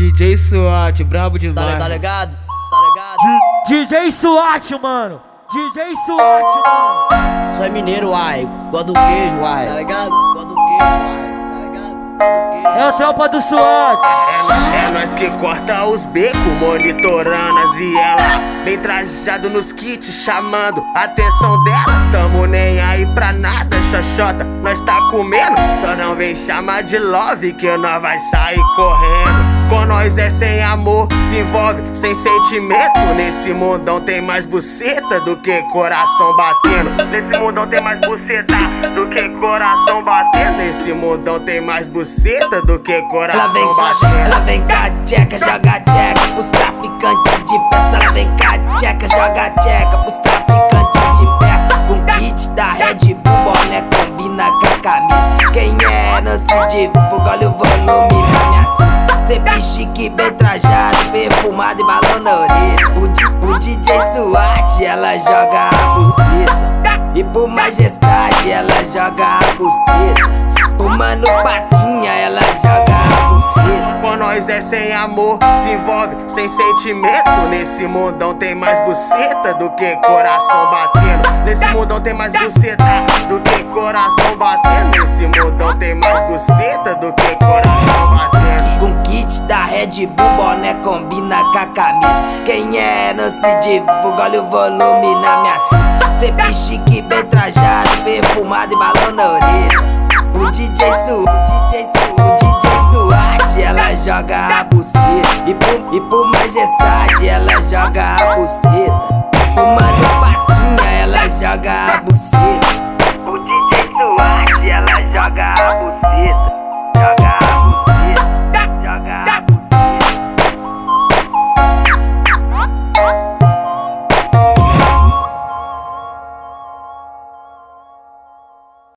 DJ SWAT, brabo demais. Tá, tá ligado? Tá ligado? DJ SWAT, mano. DJ SWAT, mano. Sou mineiro, uai. Gosto do queijo, uai. Tá ligado? Gosto do queijo, uai. Tá. É a tropa do SWAT. É, é nós que corta os becos, monitorando as vielas. Bem trajado nos kits, chamando a atenção delas. Tamo nem aí pra nada, xoxota. Nós tá comendo, só não vem chamar de love que nós vai sair correndo. Com nós é sem amor, se envolve sem sentimento. Nesse mundão tem mais buceta do que coração batendo. Nesse mundão tem mais buceta do que coração batendo. Nesse mundão tem mais buceta do que coração vem, batendo. ela vem cá, tcheca, joga tcheca pros traficantes de peça. Ela vem cá, tcheca, joga tcheca pros divulga, o volume na minha. Sempre chique, bem trajado, perfumado e balão na orelha. O, di- o DJ SWAT, ela joga a buceta. E por majestade, ela joga a buceta. Pro mano Paquinha, ela joga a buceta. Com nós é sem amor, se envolve sem sentimento. Nesse mundão tem mais buceta do que coração batendo. Nesse mundão tem mais buceta do que coração batendo. Mais buceta do que coração batendo. Com kit da Red Bull, boné combina com a camisa. Quem é, não se divulga, olha o volume na minha cinta. Sempre chique, bem trajado, perfumado e balão na orelha. O DJ Su, o DJ Su, o DJ SWAT, ela joga a buceta. E por, e por majestade, ela joga a buceta.